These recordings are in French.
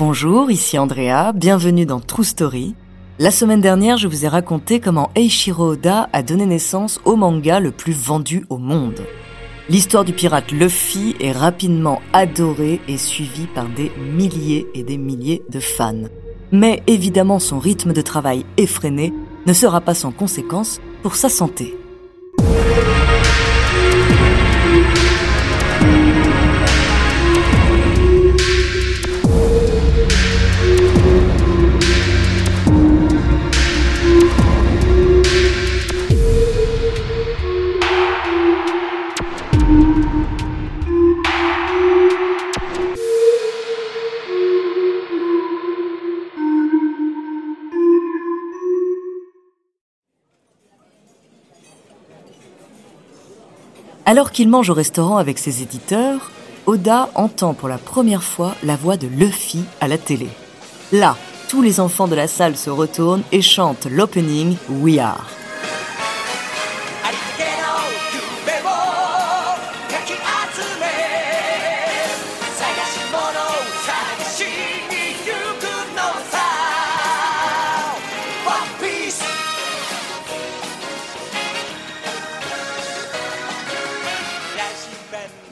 Bonjour, ici Andrea, bienvenue dans True Story. La semaine dernière, je vous ai raconté comment Eiichiro Oda a donné naissance au manga le plus vendu au monde. L'histoire du pirate Luffy est rapidement adorée et suivie par des milliers et des milliers de fans. Mais évidemment, son rythme de travail effréné ne sera pas sans conséquences pour sa santé. Alors qu'il mange au restaurant avec ses éditeurs, Oda entend pour la première fois la voix de Luffy à la télé. Là, tous les enfants de la salle se retournent et chantent l'opening We Are.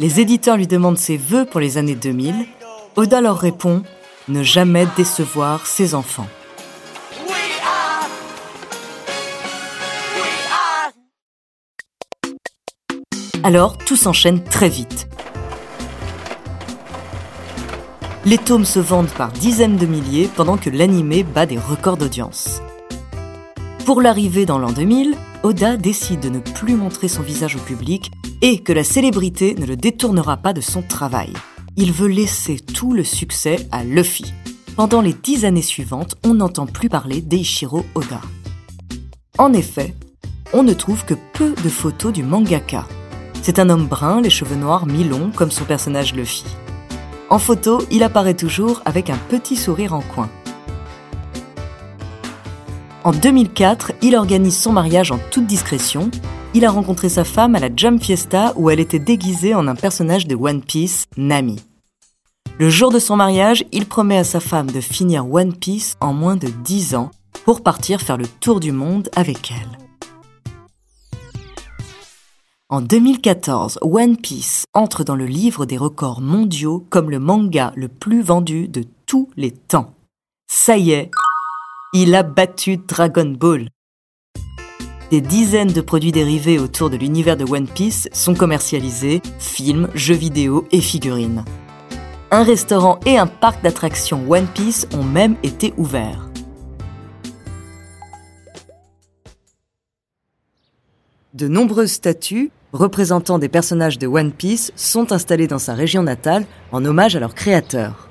Les éditeurs lui demandent ses vœux pour les années 2000. Oda leur répond ne jamais décevoir ses enfants. Alors, tout s'enchaîne très vite. Les tomes se vendent par dizaines de milliers pendant que l'animé bat des records d'audience. Pour l'arrivée dans l'an 2000, Oda décide de ne plus montrer son visage au public et que la célébrité ne le détournera pas de son travail. Il veut laisser tout le succès à Luffy. Pendant les dix années suivantes, on n'entend plus parler d'Eiichiro Oda. En effet, on ne trouve que peu de photos du mangaka. C'est un homme brun, les cheveux noirs mi-longs, comme son personnage Luffy. En photo, il apparaît toujours avec un petit sourire en coin. En 2004, il organise son mariage en toute discrétion il a rencontré sa femme à la Jump Fiesta où elle était déguisée en un personnage de One Piece, Nami. Le jour de son mariage, il promet à sa femme de finir One Piece en moins de 10 ans pour partir faire le tour du monde avec elle. En 2014, One Piece entre dans le livre des records mondiaux comme le manga le plus vendu de tous les temps. Ça y est, il a battu Dragon Ball. Des dizaines de produits dérivés autour de l'univers de One Piece sont commercialisés, films, jeux vidéo et figurines. Un restaurant et un parc d'attractions One Piece ont même été ouverts. De nombreuses statues représentant des personnages de One Piece sont installées dans sa région natale en hommage à leurs créateurs.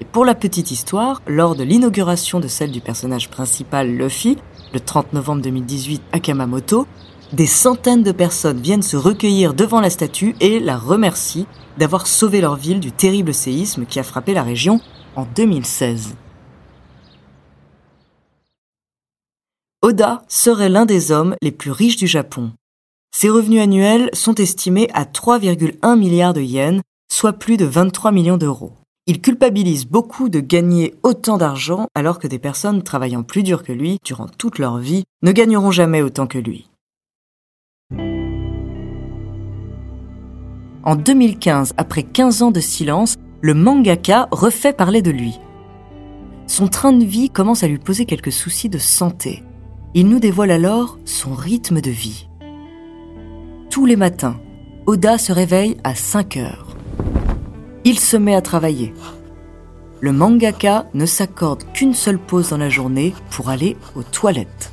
Et pour la petite histoire, lors de l'inauguration de celle du personnage principal Luffy, le 30 novembre 2018 à Kamamoto, des centaines de personnes viennent se recueillir devant la statue et la remercient d'avoir sauvé leur ville du terrible séisme qui a frappé la région en 2016. Oda serait l'un des hommes les plus riches du Japon. Ses revenus annuels sont estimés à 3,1 milliards de yens, soit plus de 23 millions d'euros. Il culpabilise beaucoup de gagner autant d'argent alors que des personnes travaillant plus dur que lui durant toute leur vie ne gagneront jamais autant que lui. En 2015, après 15 ans de silence, le mangaka refait parler de lui. Son train de vie commence à lui poser quelques soucis de santé. Il nous dévoile alors son rythme de vie. Tous les matins, Oda se réveille à 5 heures il se met à travailler. le mangaka ne s'accorde qu'une seule pause dans la journée pour aller aux toilettes.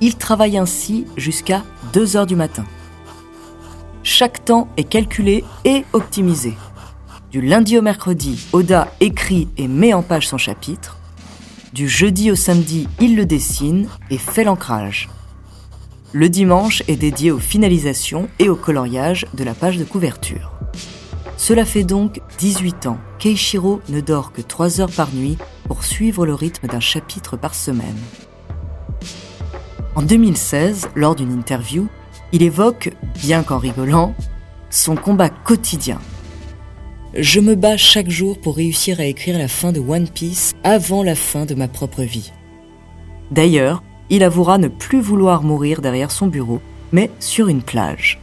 Il travaille ainsi jusqu'à 2 heures du matin. Chaque temps est calculé et optimisé. Du lundi au mercredi, Oda écrit et met en page son chapitre. Du jeudi au samedi, il le dessine et fait l'ancrage. Le dimanche est dédié aux finalisations et au coloriage de la page de couverture. Cela fait donc 18 ans qu'Eiichiro ne dort que 3 heures par nuit pour suivre le rythme d'un chapitre par semaine. En 2016, lors d'une interview, il évoque, bien qu'en rigolant, son combat quotidien. Je me bats chaque jour pour réussir à écrire la fin de One Piece avant la fin de ma propre vie. D'ailleurs, il avouera ne plus vouloir mourir derrière son bureau, mais sur une plage.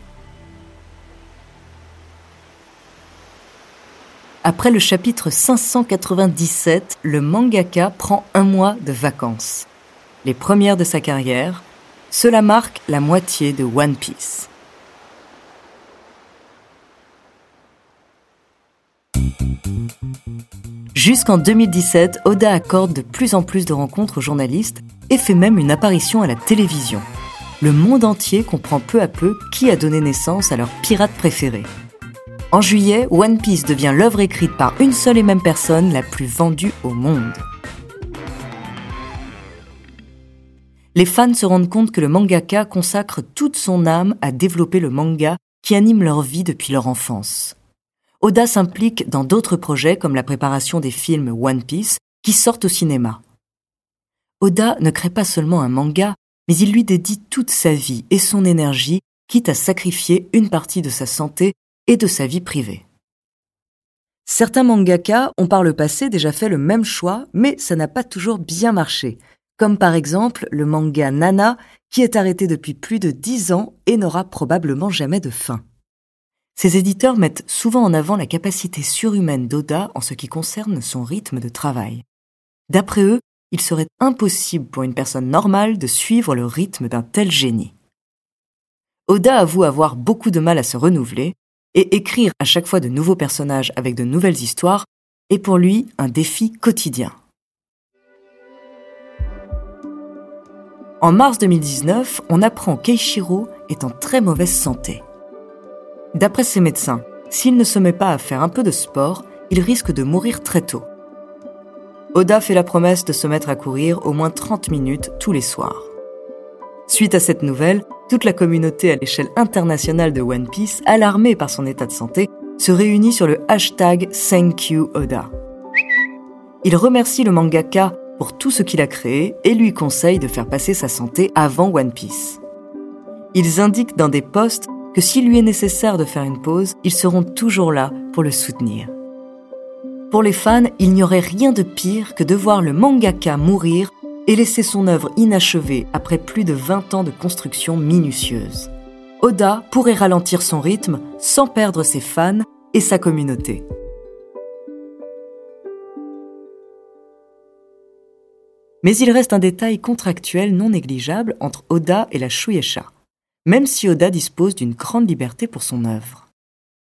Après le chapitre 597, le mangaka prend un mois de vacances. Les premières de sa carrière, cela marque la moitié de One Piece. Jusqu'en 2017, Oda accorde de plus en plus de rencontres aux journalistes et fait même une apparition à la télévision. Le monde entier comprend peu à peu qui a donné naissance à leur pirate préféré. En juillet, One Piece devient l'œuvre écrite par une seule et même personne la plus vendue au monde. Les fans se rendent compte que le mangaka consacre toute son âme à développer le manga qui anime leur vie depuis leur enfance. Oda s'implique dans d'autres projets comme la préparation des films One Piece qui sortent au cinéma. Oda ne crée pas seulement un manga, mais il lui dédie toute sa vie et son énergie, quitte à sacrifier une partie de sa santé et de sa vie privée. Certains mangaka ont par le passé déjà fait le même choix, mais ça n'a pas toujours bien marché, comme par exemple le manga Nana, qui est arrêté depuis plus de dix ans et n'aura probablement jamais de fin. Ces éditeurs mettent souvent en avant la capacité surhumaine d'Oda en ce qui concerne son rythme de travail. D'après eux, il serait impossible pour une personne normale de suivre le rythme d'un tel génie. Oda avoue avoir beaucoup de mal à se renouveler, et écrire à chaque fois de nouveaux personnages avec de nouvelles histoires est pour lui un défi quotidien. En mars 2019, on apprend qu'Eichiro est en très mauvaise santé. D'après ses médecins, s'il ne se met pas à faire un peu de sport, il risque de mourir très tôt. Oda fait la promesse de se mettre à courir au moins 30 minutes tous les soirs. Suite à cette nouvelle, toute la communauté à l'échelle internationale de One Piece, alarmée par son état de santé, se réunit sur le hashtag ThankYouOda. Il remercie le mangaka pour tout ce qu'il a créé et lui conseille de faire passer sa santé avant One Piece. Ils indiquent dans des posts que s'il lui est nécessaire de faire une pause, ils seront toujours là pour le soutenir. Pour les fans, il n'y aurait rien de pire que de voir le mangaka mourir et laisser son œuvre inachevée après plus de 20 ans de construction minutieuse. Oda pourrait ralentir son rythme sans perdre ses fans et sa communauté. Mais il reste un détail contractuel non négligeable entre Oda et la Shueisha, même si Oda dispose d'une grande liberté pour son œuvre.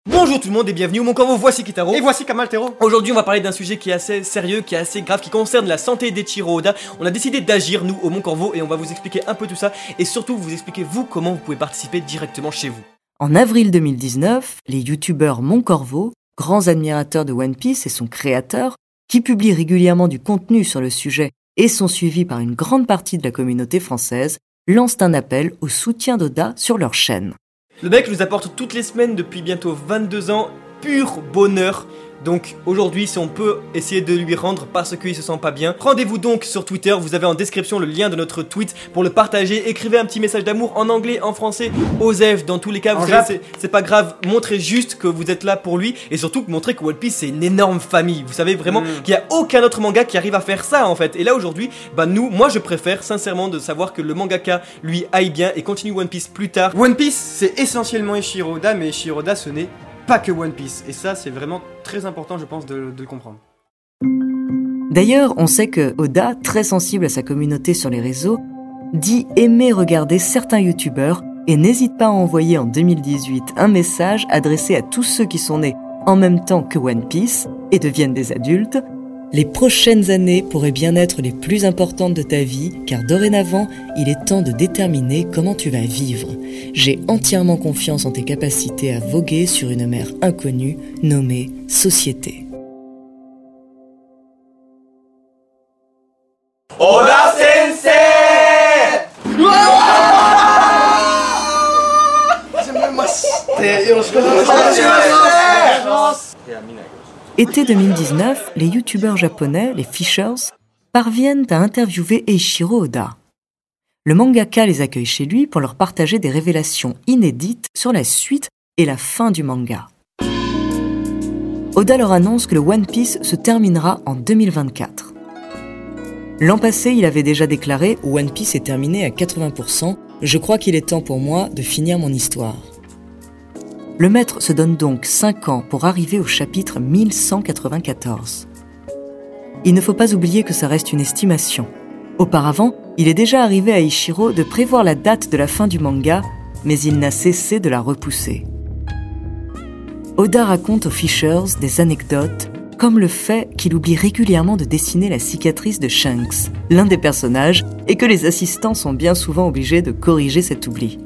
Bonjour tout le monde et bienvenue au Mon Corvo, voici Kitaro. Et voici Kamaltero. Aujourd'hui, on va parler d'un sujet qui est assez sérieux, qui est assez grave, qui concerne la santé d'Echiro Oda. On a décidé d'agir, nous, au Mon Corvo, et on va vous expliquer un peu tout ça, et surtout vous expliquer, vous, comment vous pouvez participer directement chez vous. En avril 2019, les youtubeurs Mon Corvo, grands admirateurs de One Piece et son créateur, qui publient régulièrement du contenu sur le sujet et sont suivis par une grande partie de la communauté française, lancent un appel au soutien d'Oda sur leur chaîne. Le mec nous apporte toutes les semaines depuis bientôt 22 ans pur bonheur donc aujourd'hui, si on peut essayer de lui rendre parce qu'il se sent pas bien, rendez-vous donc sur Twitter. Vous avez en description le lien de notre tweet pour le partager. Écrivez un petit message d'amour en anglais, en français, Osef. Dans tous les cas, c'est pas grave. Montrez juste que vous êtes là pour lui et surtout montrez que One Piece c'est une énorme famille. Vous savez vraiment Mm. qu'il y a aucun autre manga qui arrive à faire ça en fait. Et là aujourd'hui, bah nous, moi je préfère sincèrement de savoir que le mangaka lui aille bien et continue One Piece plus tard. One Piece, c'est essentiellement Eiichiro Oda, mais Eiichiro Oda, ce n'est pas que One Piece. Et ça, c'est vraiment très important, je pense, de, de le comprendre. D'ailleurs, on sait que Oda, très sensible à sa communauté sur les réseaux, dit aimer regarder certains youtubeurs et n'hésite pas à envoyer en 2018 un message adressé à tous ceux qui sont nés en même temps que One Piece et deviennent des adultes, les prochaines années pourraient bien être les plus importantes de ta vie, car dorénavant, il est temps de déterminer comment tu vas vivre. J'ai entièrement confiance en tes capacités à voguer sur une mer inconnue nommée société. Oda Sensei Été 2019, les youtubeurs japonais, les Fishers, parviennent à interviewer Eiichiro Oda. Le mangaka les accueille chez lui pour leur partager des révélations inédites sur la suite et la fin du manga. Oda leur annonce que le One Piece se terminera en 2024. L'an passé, il avait déjà déclaré One Piece est terminé à 80%, je crois qu'il est temps pour moi de finir mon histoire. Le maître se donne donc 5 ans pour arriver au chapitre 1194. Il ne faut pas oublier que ça reste une estimation. Auparavant, il est déjà arrivé à Ishiro de prévoir la date de la fin du manga, mais il n'a cessé de la repousser. Oda raconte aux Fishers des anecdotes, comme le fait qu'il oublie régulièrement de dessiner la cicatrice de Shanks, l'un des personnages, et que les assistants sont bien souvent obligés de corriger cet oubli.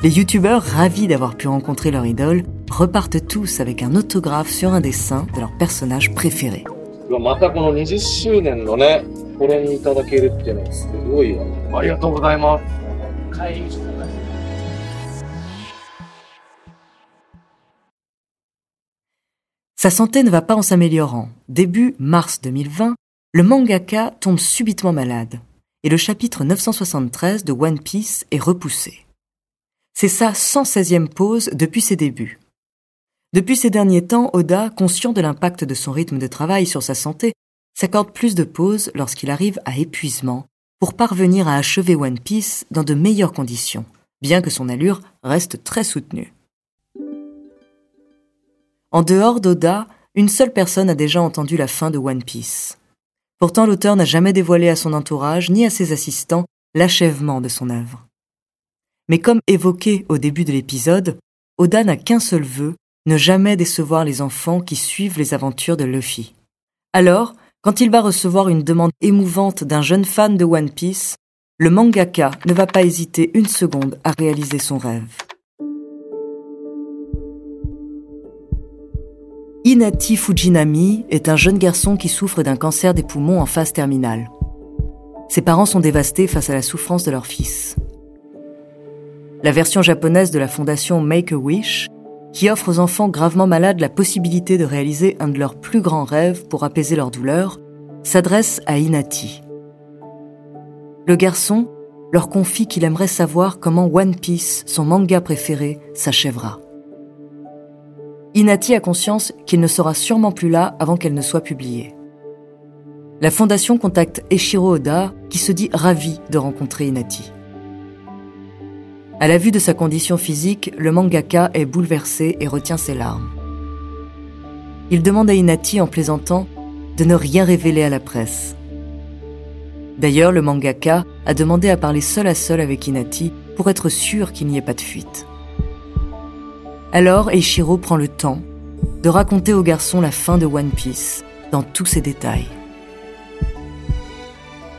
Les youtubeurs, ravis d'avoir pu rencontrer leur idole, repartent tous avec un autographe sur un dessin de leur personnage préféré. Sa santé ne va pas en s'améliorant. Début mars 2020, le mangaka tombe subitement malade et le chapitre 973 de One Piece est repoussé. C'est sa 116e pause depuis ses débuts. Depuis ces derniers temps, Oda, conscient de l'impact de son rythme de travail sur sa santé, s'accorde plus de pauses lorsqu'il arrive à épuisement pour parvenir à achever One Piece dans de meilleures conditions, bien que son allure reste très soutenue. En dehors d'Oda, une seule personne a déjà entendu la fin de One Piece. Pourtant, l'auteur n'a jamais dévoilé à son entourage ni à ses assistants l'achèvement de son œuvre. Mais comme évoqué au début de l'épisode, Oda n'a qu'un seul vœu, ne jamais décevoir les enfants qui suivent les aventures de Luffy. Alors, quand il va recevoir une demande émouvante d'un jeune fan de One Piece, le mangaka ne va pas hésiter une seconde à réaliser son rêve. Inati Fujinami est un jeune garçon qui souffre d'un cancer des poumons en phase terminale. Ses parents sont dévastés face à la souffrance de leur fils. La version japonaise de la fondation Make-A-Wish, qui offre aux enfants gravement malades la possibilité de réaliser un de leurs plus grands rêves pour apaiser leur douleur, s'adresse à Inati. Le garçon leur confie qu'il aimerait savoir comment One Piece, son manga préféré, s'achèvera. Inati a conscience qu'il ne sera sûrement plus là avant qu'elle ne soit publiée. La fondation contacte Eshiro Oda, qui se dit ravi de rencontrer Inati. À la vue de sa condition physique, le mangaka est bouleversé et retient ses larmes. Il demande à Inati en plaisantant de ne rien révéler à la presse. D'ailleurs, le mangaka a demandé à parler seul à seul avec Inati pour être sûr qu'il n'y ait pas de fuite. Alors Eiichiro prend le temps de raconter au garçon la fin de One Piece dans tous ses détails.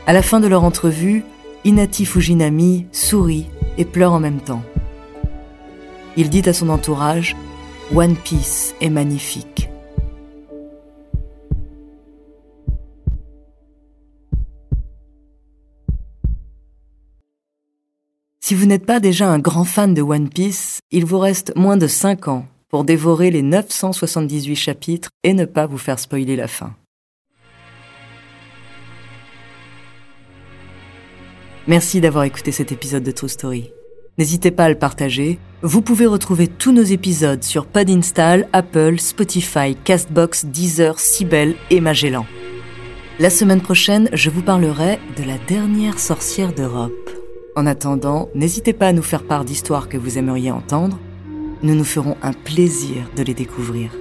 À la fin de leur entrevue, Inati Fujinami sourit et pleure en même temps. Il dit à son entourage One Piece est magnifique. Si vous n'êtes pas déjà un grand fan de One Piece, il vous reste moins de 5 ans pour dévorer les 978 chapitres et ne pas vous faire spoiler la fin. Merci d'avoir écouté cet épisode de True Story. N'hésitez pas à le partager. Vous pouvez retrouver tous nos épisodes sur Podinstall, Apple, Spotify, Castbox, Deezer, Sibel et Magellan. La semaine prochaine, je vous parlerai de la dernière sorcière d'Europe. En attendant, n'hésitez pas à nous faire part d'histoires que vous aimeriez entendre. Nous nous ferons un plaisir de les découvrir.